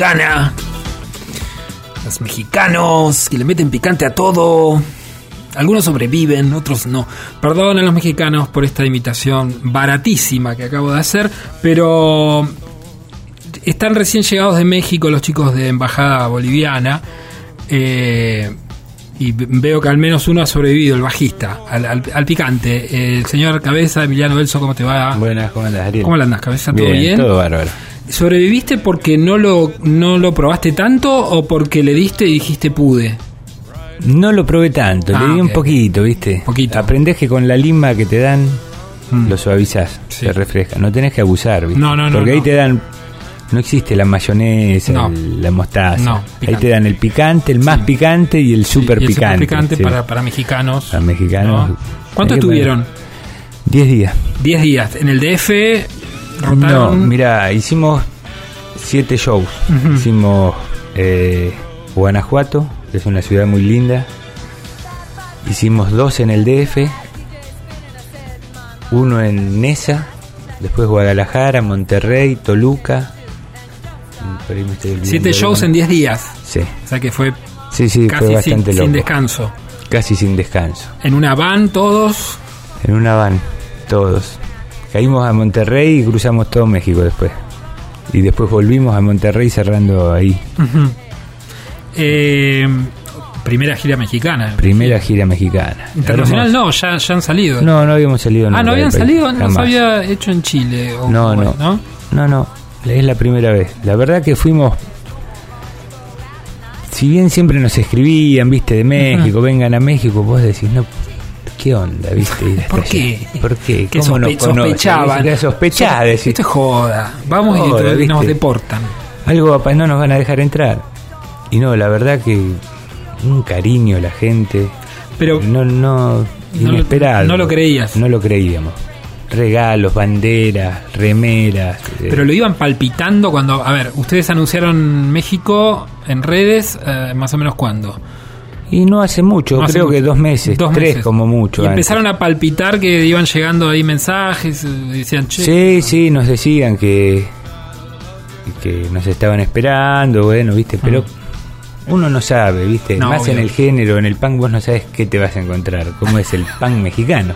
mexicana. Los mexicanos que le meten picante a todo. Algunos sobreviven, otros no. Perdón a los mexicanos por esta imitación baratísima que acabo de hacer, pero están recién llegados de México los chicos de Embajada Boliviana. Eh, y veo que al menos uno ha sobrevivido, el bajista, al, al- al picante. El señor Cabeza, Emiliano Belso, ¿cómo te va? Buenas, ¿cómo andas, Ariel? ¿Cómo andas, Cabeza? ¿Todo bien? Todo bárbaro. ¿Sobreviviste porque no lo, no lo probaste tanto o porque le diste y dijiste pude? No lo probé tanto, Ah, le di un poquito, ¿viste? Poquito. Aprendés que con la lima que te dan, Mm. lo suavizás, Sí. te refresca. No tenés que abusar, ¿viste? No, no, no, Porque ahí no. te dan. No existe la mayonesa, No. el- la mostaza. No, ahí picante. te dan el picante, el más Sí. picante y el super Y el picante. para, para mexicanos. Para mexicanos. ¿no? ¿Cuánto estuvieron? poner- Diez días. 10 días. En el DF rotaron. No, mira, hicimos siete shows. Hicimos eh, Guanajuato, que es una ciudad muy linda. Hicimos dos en el DF, uno en Nesa, después Guadalajara, Monterrey, Toluca. Siete shows en 10 días. Sí, O sea que fue sí, sí, fue casi sin, bastante sin loco. descanso. Casi sin descanso. En una van todos. En una van, todos. Caímos a Monterrey y cruzamos todo México después. Y después volvimos a Monterrey cerrando ahí. Eh, primera gira mexicana. Primera gira mexicana. Internacional Hermoso. no, ya, ya han salido. No, no habíamos salido ah, no habían país, salido, no se había hecho en Chile. O No, Uruguay, no. No, no, es la primera vez. La verdad que fuimos... Si bien siempre nos escribían, viste, de México, vengan a México, vos decís, no, ¿qué onda, viste? ¿Por qué? ¿Por qué? Que ¿Cómo nos sospe- conocen? sospechaban. Que sospechás, Sos- decís, Esto es joda. Vamos y Joda, nos deportan. algo no nos van a dejar entrar. Y no, la verdad que un cariño la gente. Pero no, no, No lo- inesperado. no lo creías. No lo creíamos. Regalos, banderas, remeras. eh, Pero lo iban palpitando cuando, a ver, ustedes anunciaron México en redes, eh, más o menos cuándo. Y no hace mucho, No hace creo que dos meses, Dos tres meses. como mucho. Y antes. empezaron a palpitar que iban llegando ahí mensajes, eh, decían, che, Sí, sí, nos decían que que nos estaban esperando, bueno, viste, pero uno no sabe, viste, No, más obvio. en el género, en el punk vos no sabes qué te vas a encontrar, cómo es el punk mexicano.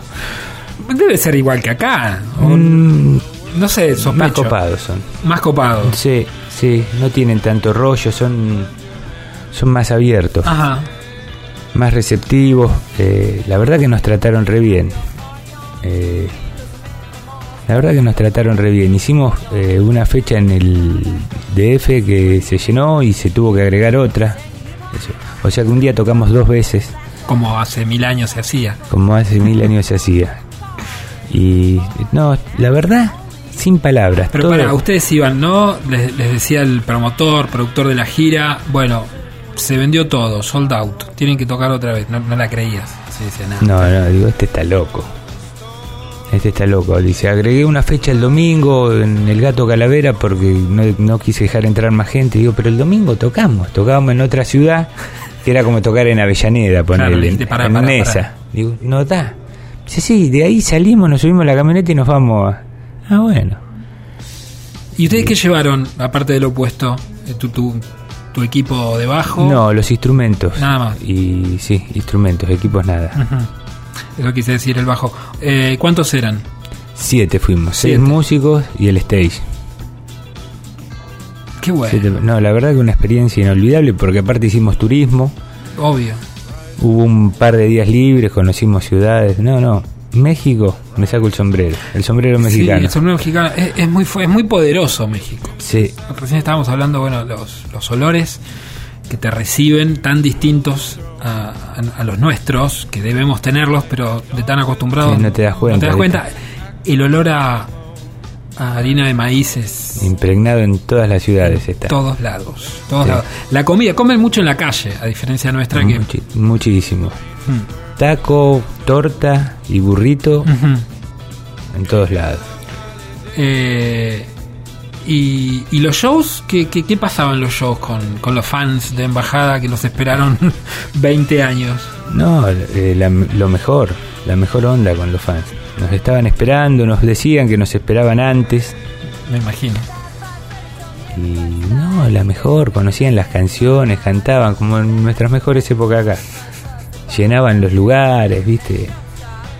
debe ser igual que acá. Mm, no sé, sospecho. más copados son. Más copados. Sí, sí, no tienen tanto rollo, son son más abiertos, Ajá. Más receptivos. eh, la verdad que nos trataron re bien. Eh, la verdad que nos trataron re bien. Hicimos eh, una fecha en el DF que se llenó y se tuvo que agregar otra. Eso. O sea que un día tocamos dos veces, Como hace mil años se hacía. como hace mil años se hacía. Y no, la verdad, sin palabras. Pero todo- para, ustedes iban, ¿no? Les, les decía el promotor, productor de la gira, bueno, se vendió todo, sold out, tienen que tocar otra vez, no, no la creías. Sí, nada. No, no, digo, este está loco. Este está loco. Dice, agregué una fecha el domingo en el Gato Calavera porque no, no quise dejar entrar más gente. Digo, pero el domingo tocamos. Tocábamos en otra ciudad que era como tocar en Avellaneda, ponerle, pará, en Nesa. pará. Digo, no da. Dice, sí, de ahí salimos, nos subimos a la camioneta y nos vamos a... Ah, bueno. ¿Y ustedes qué llevaron, aparte del opuesto? ¿Tu, tu, tu equipo de bajo? No, los instrumentos. Nada más. Y sí, instrumentos, equipos nada. Ujú. Eso quise decir el bajo. Eh, ¿Cuántos eran? Siete fuimos, Siete. seis músicos y el stage. Qué bueno, Siete- no, la verdad que una experiencia inolvidable porque aparte hicimos turismo, obvio. hubo un par de días libres, conocimos ciudades. No, no, México, me saco el sombrero, el sombrero Sí, mexicano. el sombrero mexicano es, es muy, es muy poderoso México. Sí, Recién estábamos hablando, bueno, los, los olores que te reciben tan distintos a, a- a los nuestros, que debemos tenerlos, pero de tan acostumbrados. Sí, no te das cuenta, No te das cuenta. El olor a, a harina de maíz es impregnado en todas las ciudades está. todos lados. Todos Sí. lados. La comida, comen mucho en la calle, a diferencia nuestra que. Muchísimo. Mm. Taco, torta y burrito en todos lados. Eh, y, y los shows, ¿qué, qué, qué pasaban los shows con, con los fans de Embajada que los esperaron 20 años? No, eh, la- lo mejor, la mejor onda con los fans. Nos estaban esperando, nos decían que nos esperaban antes. Me imagino. y no, la mejor, conocían las canciones, cantaban como en nuestras mejores épocas acá. Llenaban los lugares, viste.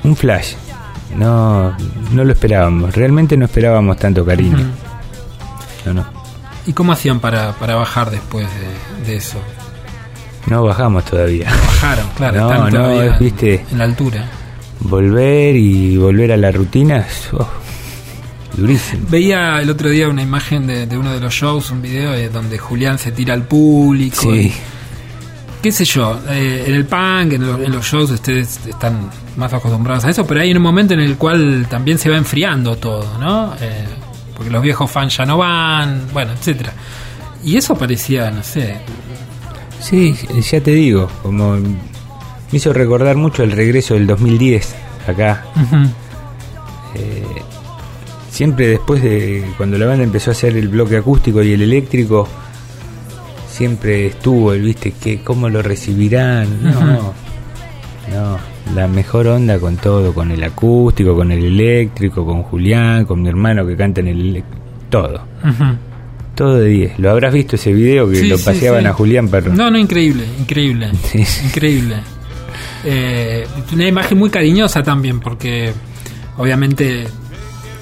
Un flash. No, no lo esperábamos, realmente no esperábamos tanto cariño. No, no. ¿Y cómo hacían para, para bajar después de, de eso? No bajamos todavía. Bajaron, claro, No, están no, viste. en la altura. Volver y volver a la rutina, oh, durísimo. Veía el otro día una imagen de, de uno de los shows, un video eh, donde Julián se tira al público. Sí, qué sé yo, eh, en el punk, en, lo- en los shows ustedes están más acostumbrados a eso, pero hay un momento en el cual también se va enfriando todo, ¿no? Eh, porque los viejos fans ya no van, bueno, etcétera. Y eso parecía, no sé, sí, ya te digo, como me hizo recordar mucho el regreso del 2010 acá. ujú, Eh, siempre después de cuando la banda empezó a hacer el bloque acústico y el eléctrico, siempre estuvo el, viste, que cómo lo recibirán. No, Ujú. no, la mejor onda con todo, con el acústico, con el eléctrico, con Julián, con mi hermano que canta en el todo. Todo de 10. ¿Lo habrás visto ese video que Sí, lo paseaban sí. a Julián Perro? No, no, increíble, increíble, increíble. Eh, una imagen muy cariñosa también, porque obviamente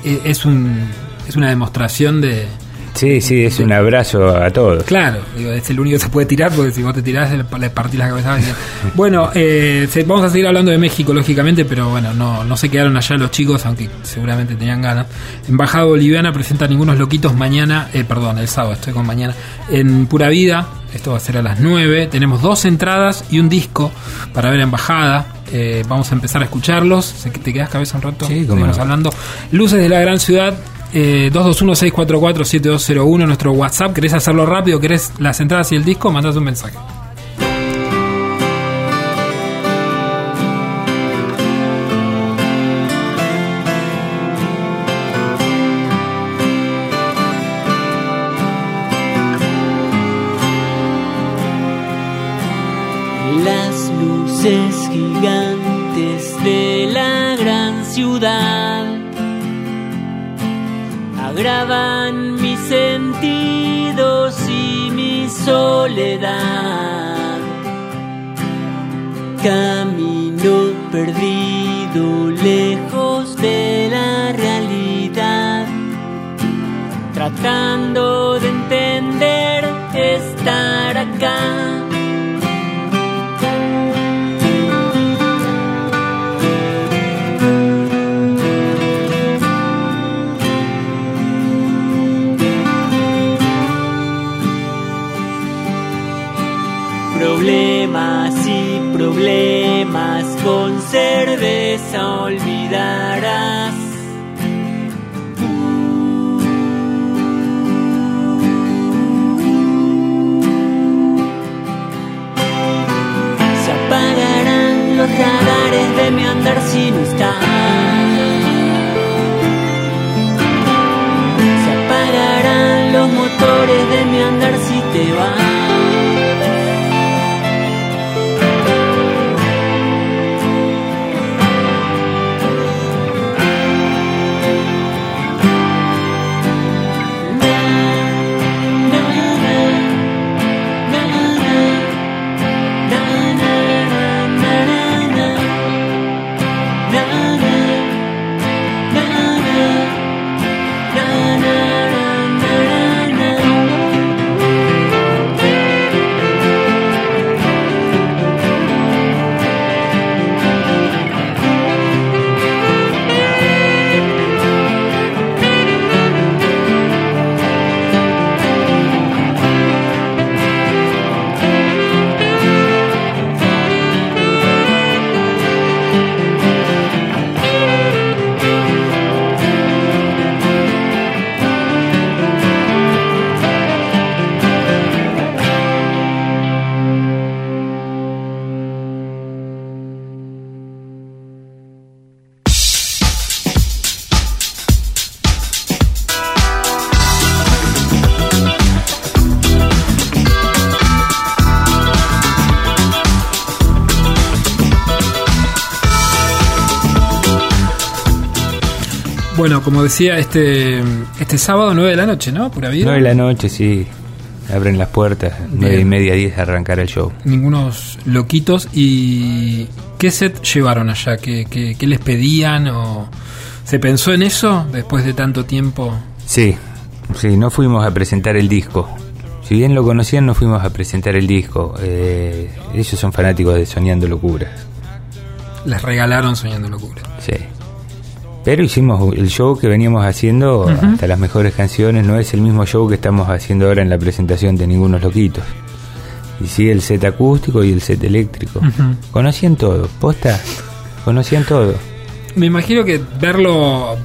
eh, es un es una demostración de, Sí, sí, es un abrazo a todos. Claro, digo, es el único que se puede tirar porque si vos te tirás le, partís la cabeza. a. Bueno, eh, vamos a seguir hablando de México, lógicamente, pero bueno, no, no se quedaron allá los chicos, aunque seguramente tenían ganas. Embajada Boliviana presenta Ningunos Loquitos mañana, eh, perdón, el sábado, estoy con mañana, en Pura Vida. Esto va a ser a las 9. Tenemos dos entradas y un disco para ver a Embajada. Eh, vamos a empezar a escucharlos. ¿Se- ¿Te quedas cabeza un rato? Sí, Seguimos no. hablando. Luces de la gran ciudad. Eh, 221-644-7201, nuestro WhatsApp. ¿Querés hacerlo rápido? ¿Querés las entradas y el disco? Mandás un mensaje. Sentidos y mi soledad. Camino perdido lejos de la realidad, tratando de entender estar acá. Olvidarás. Se apagarán los radares de mi andar si no estás. Se apagarán los motores de mi andar si te vas. Bueno, como decía, este este sábado 9 de la noche, ¿no? Pura vida. 9 de la noche, sí. Abren las puertas, nueve y media, 10 arrancar el show. Ningunos loquitos. ¿Y qué set llevaron allá? ¿Qué, qué, qué les pedían? ¿O ¿Se pensó en eso después de tanto tiempo? Sí, sí, no fuimos a presentar el disco. Si bien lo conocían, no fuimos a presentar el disco. Eh, ellos son fanáticos de Soñando Locuras. Les regalaron Soñando Locuras. Sí. Pero hicimos el show que veníamos haciendo hasta las mejores canciones. No es el mismo show que estamos haciendo ahora en la presentación de Ningunos Loquitos. Y sí, el set acústico y el set eléctrico. Conocían todo, posta, conocían todo. Me imagino que verlo,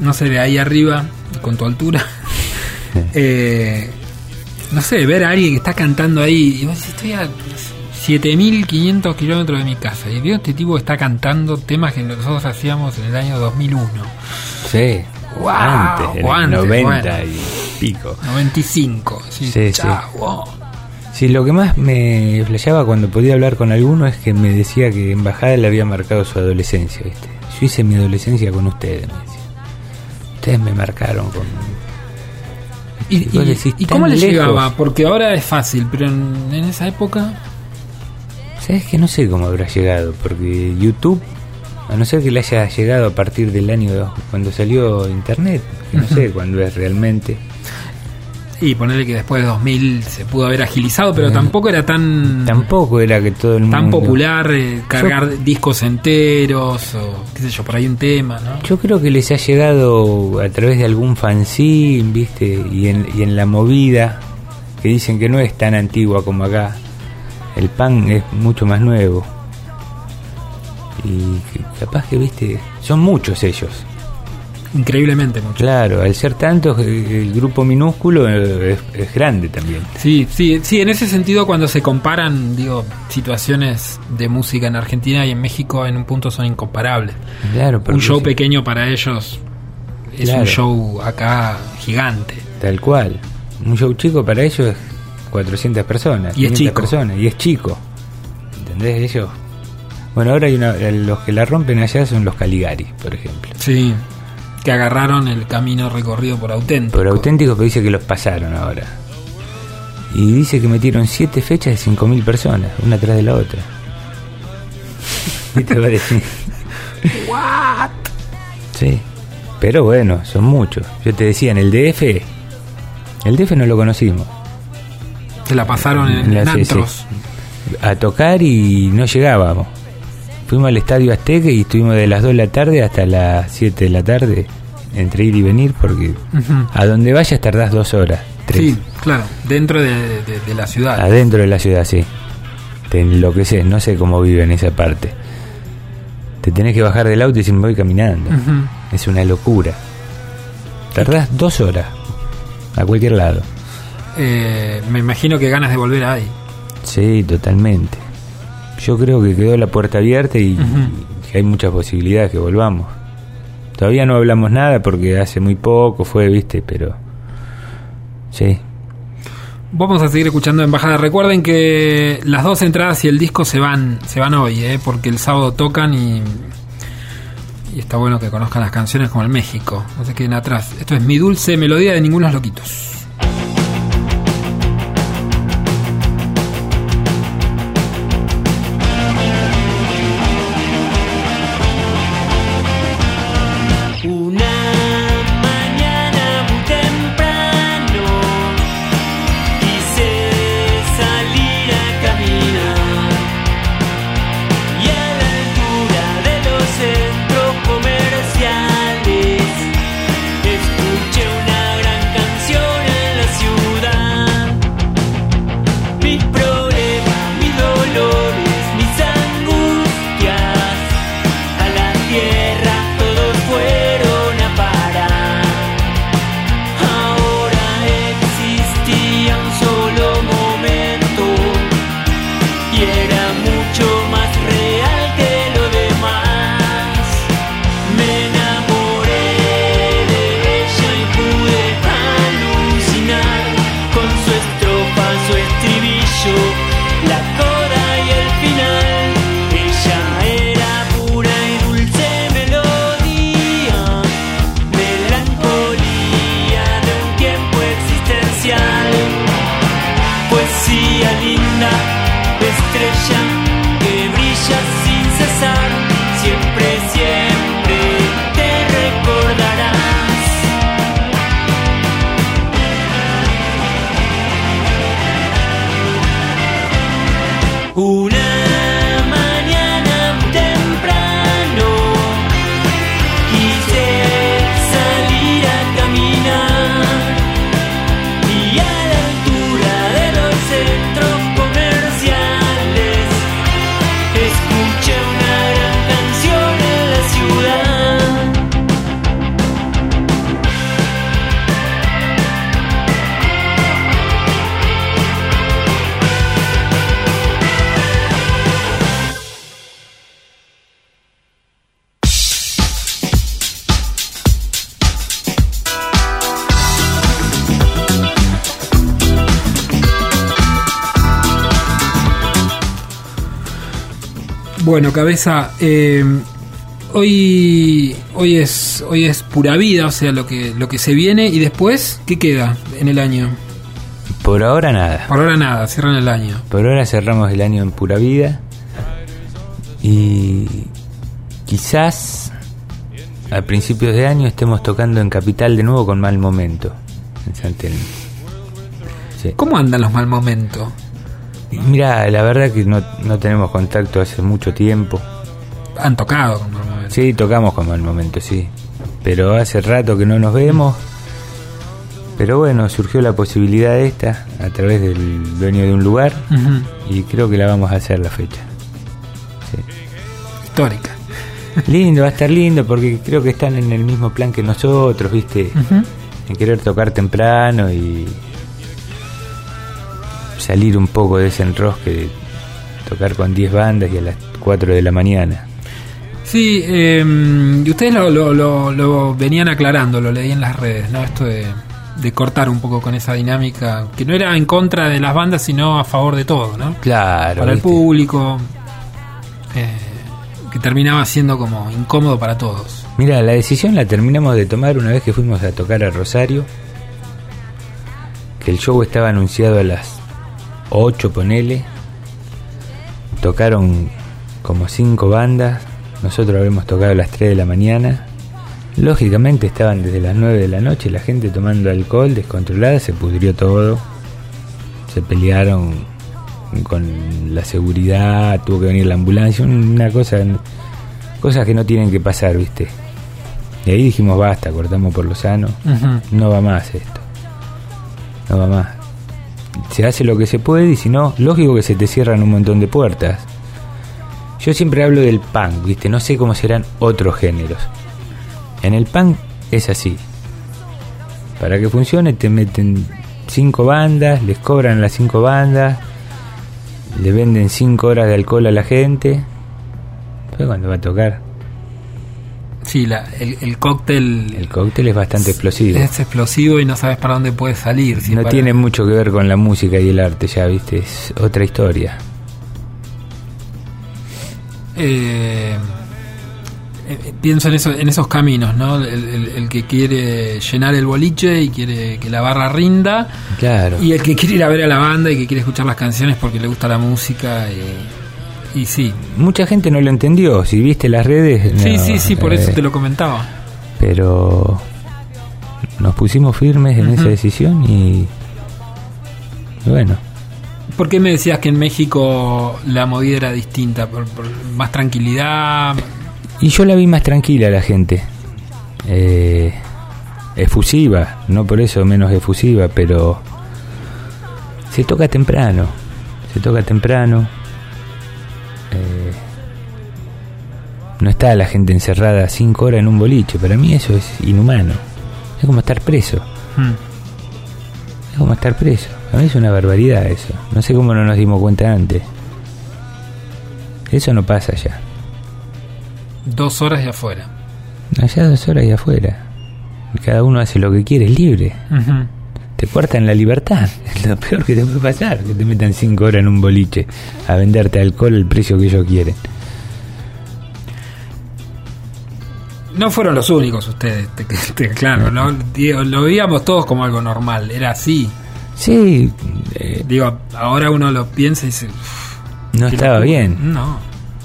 no sé, de ahí arriba, con tu altura, eh, no sé, ver a alguien que está cantando ahí, y vos decís, estoy a 7500 kilómetros de mi casa, y veo este tipo que está cantando temas que nosotros hacíamos en el año 2001. Sí, Wow, antes, en el antes, 90 bueno. y pico. 95. Sí, Sí, chao, sí. wow. Sí, lo que más me flasheaba cuando podía hablar con alguno es que me decía que Embajada le había marcado su adolescencia, ¿viste? Yo hice mi adolescencia con ustedes, me decía. Ustedes me marcaron con... ¿Y, y- decís, y tan cómo le llegaba? Porque ahora es fácil, pero en, en esa época... ¿Sabes que No sé cómo habrá llegado, porque YouTube, a no ser que le haya llegado a partir del año cuando salió Internet, que no sé cuándo es realmente. Y ponerle que después de 2000 se pudo haber agilizado, pero Eh, tampoco era tan... Tampoco era que todo el mundo... tan popular eh, cargar discos enteros o qué sé yo, por ahí un tema, ¿no? Yo creo que les ha llegado a través de algún fanzine, ¿viste? Y en, y en la movida, que dicen que no es tan antigua como acá. El pan es mucho más nuevo. Y capaz que, ¿viste? Son muchos ellos. Increíblemente mucho. Claro, al ser tantos, eh, el grupo minúsculo eh, es, es grande también. Sí, sí, sí, en ese sentido cuando se comparan, digo, situaciones de música en Argentina y en México en un punto son incomparables. Claro, Un show sí, pequeño para ellos es Claro. un show acá gigante. Tal cual. Un show chico para ellos es 400 personas. Y es 500 chico. personas. Y es chico. ¿Entendés? Ellos. Bueno, ahora hay una, los que la rompen allá son los Caligari, por ejemplo. Sí, que agarraron el camino recorrido por auténtico. Por auténtico que dice que los pasaron ahora. Y dice que metieron 7 fechas de 5.000 personas, una tras de la otra. ¿Qué te parece? What? Sí. Pero bueno, son muchos. Yo te decía, en el DF, el DF no lo conocimos. Se la pasaron en, en antros. A tocar y no llegábamos. Fuimos al estadio Azteca y estuvimos de las 2 de la tarde hasta las 7 de la tarde entre ir y venir porque a donde vayas tardás dos horas. Tres. Sí, claro, dentro de, de- de la ciudad. Adentro de la ciudad, sí. Te enloqueces, no sé cómo viven esa parte. Te tenés que bajar del auto y decir, me voy caminando. Es una locura. Tardás dos horas a cualquier lado. Eh, me imagino que ganas de volver ahí. Sí, totalmente. Yo creo que quedó la puerta abierta y, hay muchas posibilidades que volvamos. Todavía no hablamos nada porque hace muy poco fue, viste, pero... Sí, Vamos a seguir escuchando Embajada. Recuerden que las dos entradas y el disco se van, se van hoy, ¿eh? porque el sábado tocan y, y está bueno que conozcan las canciones como el México. No se queden atrás. Esto es Mi Dulce Melodía de Ningunos Loquitos. Bueno, cabeza, eh, hoy hoy es hoy es pura vida, o sea, lo que lo que se viene y después ¿qué queda en el año? Por ahora nada. Por ahora nada, cierran el año. Por ahora cerramos el año en pura vida. Y quizás a principios de año estemos tocando en Capital de nuevo con mal momento. En San Telmo. Sí. ¿Cómo andan los mal momentos? Mira, la verdad que no, no tenemos contacto hace mucho tiempo. Han tocado con mal momento. Sí, tocamos con mal momento, sí. Pero hace rato que no nos vemos. Pero bueno, surgió la posibilidad esta a través del dueño de un lugar y creo que la vamos a hacer la fecha. Sí. Histórica. Lindo, va a estar lindo porque creo que están en el mismo plan que nosotros, ¿viste? Ujú. En querer tocar temprano y salir un poco de ese enrosque de tocar con 10 bandas y a las 4 de la mañana. Sí, eh, y ustedes lo, lo- lo- lo venían aclarando, lo leí en las redes, ¿no? Esto de, de cortar un poco con esa dinámica, que no era en contra de las bandas, sino a favor de todo, ¿no? Claro. para el público, eh, que terminaba siendo como incómodo para todos. Mira, la decisión la terminamos de tomar una vez que fuimos a tocar a Rosario. Que el show estaba anunciado a las 8, ponele. Tocaron como 5 bandas. Nosotros habíamos tocado a las 3 de la mañana. Lógicamente estaban desde las 9 de la noche la gente tomando alcohol descontrolada, se pudrió todo. Se pelearon con la seguridad, tuvo que venir la ambulancia, una cosa cosas que no tienen que pasar, ¿viste? Y ahí dijimos, basta, cortamos por lo sano, no va más esto. No va más. Se hace lo que se puede y si no, lógico que se te cierran un montón de puertas. Yo siempre hablo del punk, ¿viste? No sé cómo serán otros géneros. En el punk es así. Para que funcione te meten cinco bandas, les cobran las cinco bandas, le venden cinco horas de alcohol a la gente. Pero cuando va a tocar, Sí, la- el, el cóctel el cóctel es bastante explosivo. es explosivo y no sabes para dónde puede salir. si No para- tiene mucho que ver con la música y el arte, ya viste, es otra historia. Eh, eh, pienso en, eso, en esos caminos, ¿no? El, el- el que quiere llenar el boliche y quiere que la barra rinda. Claro. Y el que quiere ir a ver a la banda y que quiere escuchar las canciones porque le gusta la música. Y, y sí. Mucha gente no lo entendió, si viste las redes. sí, no, sí, sí, por eh, eso te lo comentaba. Pero nos pusimos firmes en esa decisión y, y bueno, ¿Por qué me decías que en México la movida era distinta? ¿Por, por más tranquilidad? Y yo la vi más tranquila la gente. Eh, efusiva, no por eso menos efusiva, pero se toca temprano. Se toca temprano. No está la gente encerrada cinco horas en un boliche. Para mí eso es inhumano. Es como estar preso. Hmm. Es como estar preso. A mí es una barbaridad eso. No sé cómo no nos dimos cuenta antes. Eso no pasa allá. Dos horas y afuera. Allá dos horas y afuera. Cada uno hace lo que quiere, es libre. Ujú. Te cortan la libertad. Es lo peor que te puede pasar. Que te metan cinco horas en un boliche a venderte alcohol al precio que ellos quieren. No fueron los únicos ustedes, te, te- claro, ¿no? Digo, lo veíamos todos como algo normal, era así. Sí, eh, Digo, ahora uno lo piensa y dice... "Uf, no estaba locura". bien. No.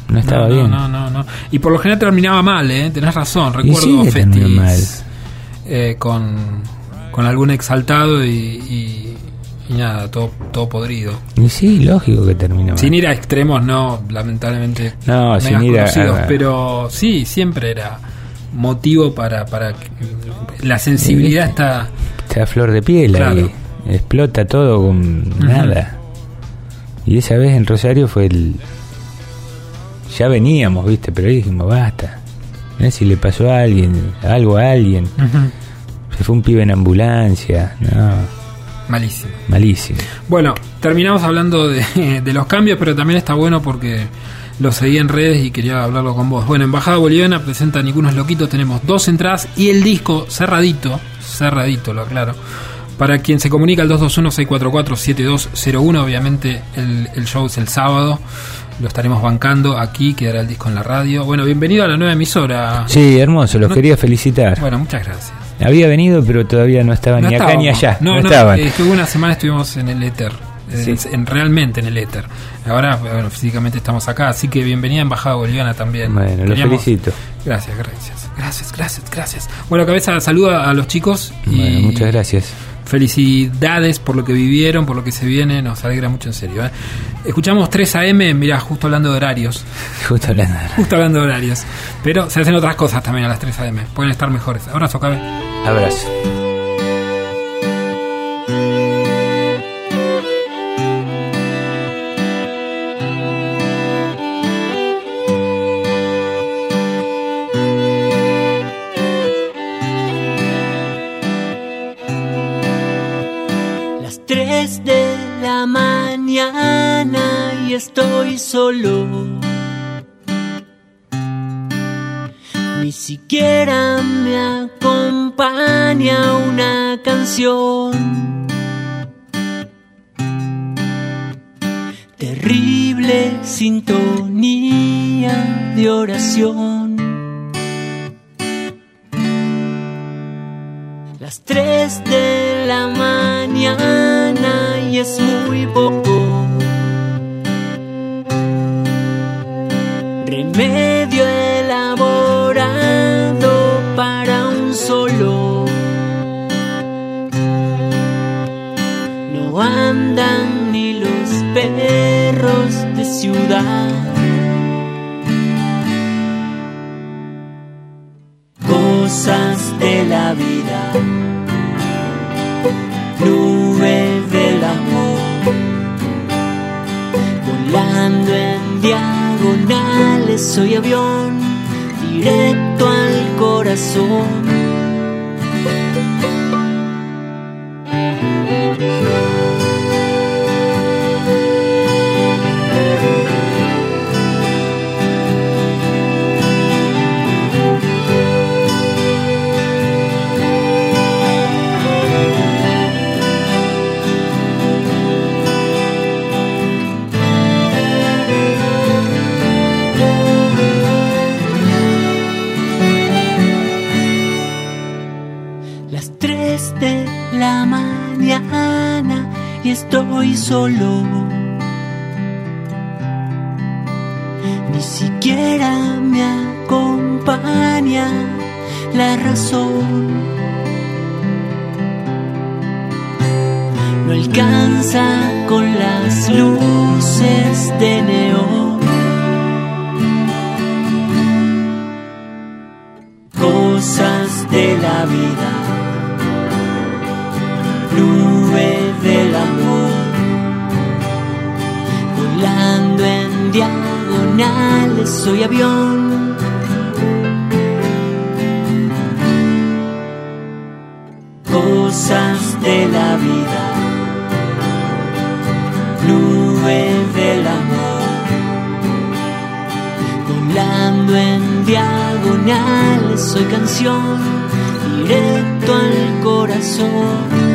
No estaba no, bien. No, no, no. Y por lo general terminaba mal, ¿eh? Tenés razón. Recuerdo festis eh, con, con algún exaltado y, y, y nada, todo, todo podrido. Y sí, lógico que termina mal. Sin ir a extremos, no, lamentablemente. No, sin ir a- conocidos, a- Pero sí, siempre era motivo para, para que la sensibilidad está Está a flor de piel Claro. ahí. Explota todo con nada. Y esa vez en Rosario fue el. Ya veníamos, viste, pero ahí dijimos, basta. Mirá si le pasó a alguien, algo a alguien. Se fue un pibe en ambulancia. No, malísimo. malísimo. Bueno, terminamos hablando de, de los cambios, pero también está bueno porque lo seguí en redes y quería hablarlo con vos. Bueno, Embajada Boliviana presenta Ningunos Loquitos, tenemos dos entradas y el disco cerradito, cerradito, lo aclaro. Para quien se comunica al 221-644-7201, obviamente el, el show es el sábado. lo estaremos bancando aquí, quedará el disco en la radio. Bueno, bienvenido a la nueva emisora. Sí, hermoso, los No- quería felicitar. Bueno, muchas gracias. Había venido, pero todavía no estaba No ni acá ni allá. No, No, no, estaban. hubo una semana estuvimos en el éter. Sí. en- realmente en el éter. Ahora, bueno, físicamente estamos acá, así que bienvenida a Embajada Boliviana también. Bueno, Queríamos- felicito. Gracias, gracias. Gracias, gracias, gracias. Bueno, cabeza, saluda a los chicos y Bueno, muchas gracias. felicidades por lo que vivieron, por lo que se viene, nos alegra mucho en serio. ¿eh? Escuchamos 3 AM, mira, justo hablando de horarios, Justo hablando. justo hablando de horarios, pero se hacen otras cosas también a las 3 AM, pueden estar mejores. Abrazo, cabe. Abrazo. Ni siquiera me acompaña una canción. Terrible sintonía de oración. Las tres de la mañana y es muy poco. Cosas de la vida, nube del amor, volando en diagonales, soy avión, directo al corazón. De la mañana y estoy solo. Ni siquiera me acompaña la razón. No alcanza con las luces de neón. Cosas de la vida soy avión. Cosas de la vida, nube del amor, volando en diagonales, soy canción, directo al corazón.